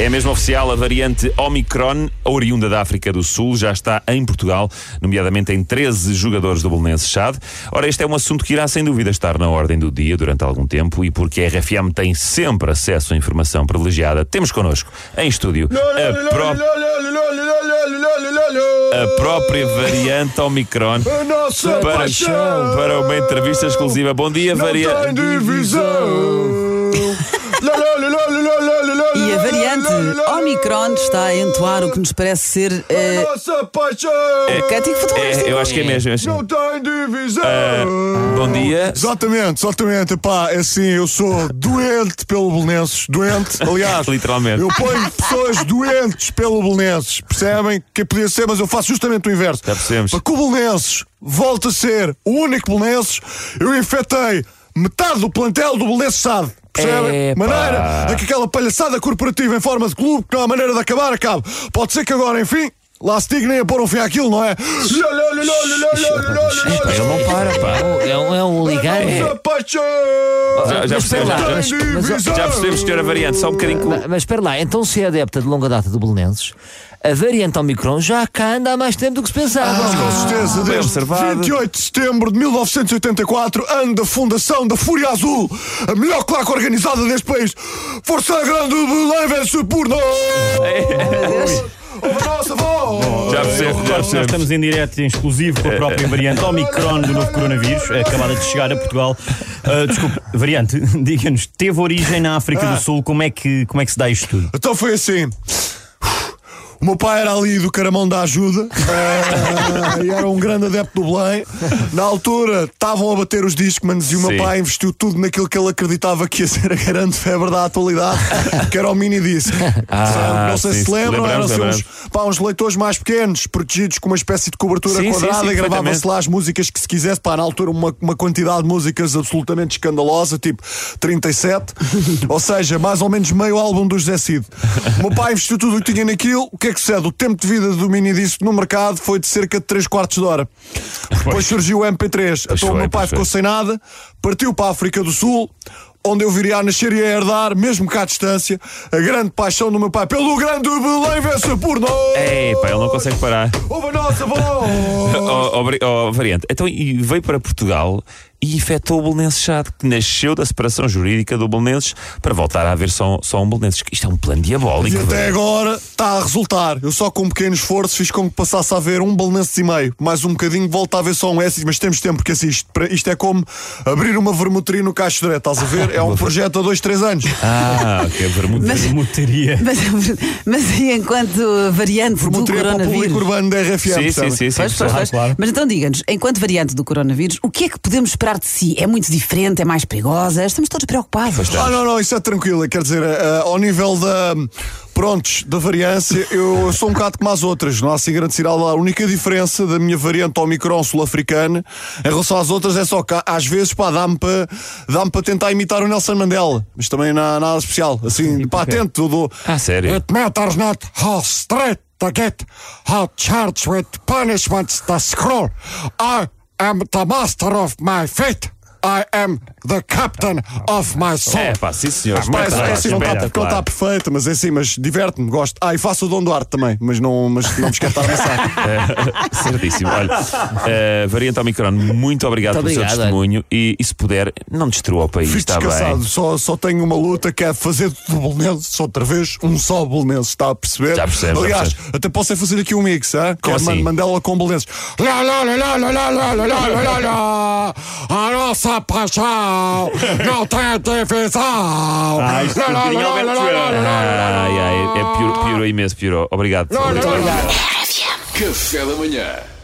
É mesmo oficial, a variante Omicron, oriunda da África do Sul, já está em Portugal, nomeadamente em 13 jogadores do Bolonense Chade. Ora, este é um assunto que irá sem dúvida estar na ordem do dia durante algum tempo e porque a RFM tem sempre acesso a informação privilegiada, temos connosco, em estúdio, a, pró- a própria variante Omicron Nossa para, para uma entrevista exclusiva. Bom dia, variante. Omicron está a entoar o que nos parece ser eh, Nossa paixão. cântico futebolístico. É, eu acho que é mesmo. é assim. Não tem divisão. Bom dia. Exatamente, exatamente. Pá, é assim, eu sou doente pelo Belenenses. Doente, aliás. Literalmente. Eu ponho pessoas doentes pelo Belenenses. Percebem? Que podia ser, mas eu faço justamente o inverso. Já percebemos. Para que o Belenenses volte a ser o único Belenenses, eu infectei metade do plantel do Belenenses SAD. Percebem? Maneira que aquela palhaçada corporativa em forma de clube, que não há maneira de acabar, acabe. Pode ser que agora, enfim. Lá se dignem a pôr um fim àquilo, não é? Ele não para, pá. É um, é um ligar. Nossa paixão. Já, já percebemos, já, já percebemos, senhora variante, só um bocadinho com. Mas, mas espera lá, então se é adepta de longa data do Belenenses, a variante Omicron já cá anda há mais tempo do que se pensava. Ah, com certeza, desde observado. 28 de setembro de 1984, ano da fundação da Fúria Azul, a melhor claque organizada deste país. Força Grande Belém vence por nós! A percebemos, já Nós estamos em direto em exclusivo com a própria variante Omicron do novo coronavírus, acabada de chegar a Portugal. Ah, desculpe, variante, diga-nos, teve origem na África do Sul, como é, que, como é que se dá isto tudo? Então foi assim. O meu pai era ali do Caramão da Ajuda eh, e era um grande adepto do Belém. Na altura estavam a bater os Discmans e o meu Sim. pai investiu tudo naquilo que ele acreditava que ia ser a grande febre da atualidade, que era o mini disc. Ah, Não sei sim, se lembram, eram assim uns, pá, uns leitores mais pequenos, protegidos com uma espécie de cobertura Sim, quadrada e gravava-se lá as músicas que se quisesse. Pá, na altura, uma, uma quantidade de músicas absolutamente escandalosa, tipo 37, ou seja, mais ou menos meio álbum do José Cid. O meu pai investiu tudo o que tinha naquilo. O que que sucede? O tempo de vida do mini disco no mercado foi de cerca de 3 quartos de hora. Depois surgiu o MP3. então o meu pai ficou sem nada, partiu para a África do Sul. Onde eu viria a nascer e a herdar, mesmo cá à distância, a grande paixão do meu pai pelo grande Belém vence por nós! Ei, pá, ele não consegue parar. Ouve a nossa voz! Oh, oh, oh, variante. Então, e veio para Portugal e efetuou o Belenenses Chade, que nasceu da separação jurídica do Belenenses para voltar a haver só, só um Belenenses. Isto é um plano E diabólico. até velho. agora está a resultar. Eu só com um pequeno esforço fiz com que passasse a haver um balanço e meio. Mais um bocadinho volta a haver só um S, mas temos tempo, porque assim, isto, isto é como abrir uma vermuteria no Caixo de estás a ver? É um projeto a dois, três anos. Ah, que é vermelho. Motaria. Mas, mas e enquanto variante do o público coronavírus? urbano da RFM. Sim, sim, sim, sim. Pois, pois, pois. claro. Mas então diga-nos, enquanto variante do coronavírus, o que é que podemos esperar de si? É muito diferente? É mais perigosa? Estamos todos preocupados. Ah, não, não, isso é tranquilo. Quer dizer, eh, ao nível da. Prontos, da variância, eu sou um bocado como as outras, não há assim grande sinal. A única diferença da minha variante Omicron sul-africana em relação às outras é só que às vezes, pá, dá-me para dá para tentar imitar o Nelson Mandela, mas também não há nada especial. Assim, pá, tento, dou. Ah, sério? It matters not how straight to get, how charged with punishments the scroll. I am the master of my fate. I am the captain of my soul. É, pá, sim, senhor. Ah, mas, é, assim, não está tá claro. perfeito, mas é assim, mas diverte-me, gosto. Ah, e faço o dom Duarte também, mas não, mas não me esquece de avançar. certíssimo. Olha, uh, Variante Omicron, muito obrigado muito pelo obrigado, seu testemunho e, e, se puder, não destrua o país. Fiz está bem. Só, só tenho uma luta que é fazer do Bolonenses outra vez um só Bolonenses, está a perceber? Já percebes. Aliás, percebe. até posso fazer aqui um mix, hein? Como que é assim? Mandela com Bolonenses. A nossa essa paixão não tem divisão. Ai, isso lá, lá, lá. Ai, ai, é piorou, piorou imenso, piorou. Obrigado. Obrigado. Café da manhã.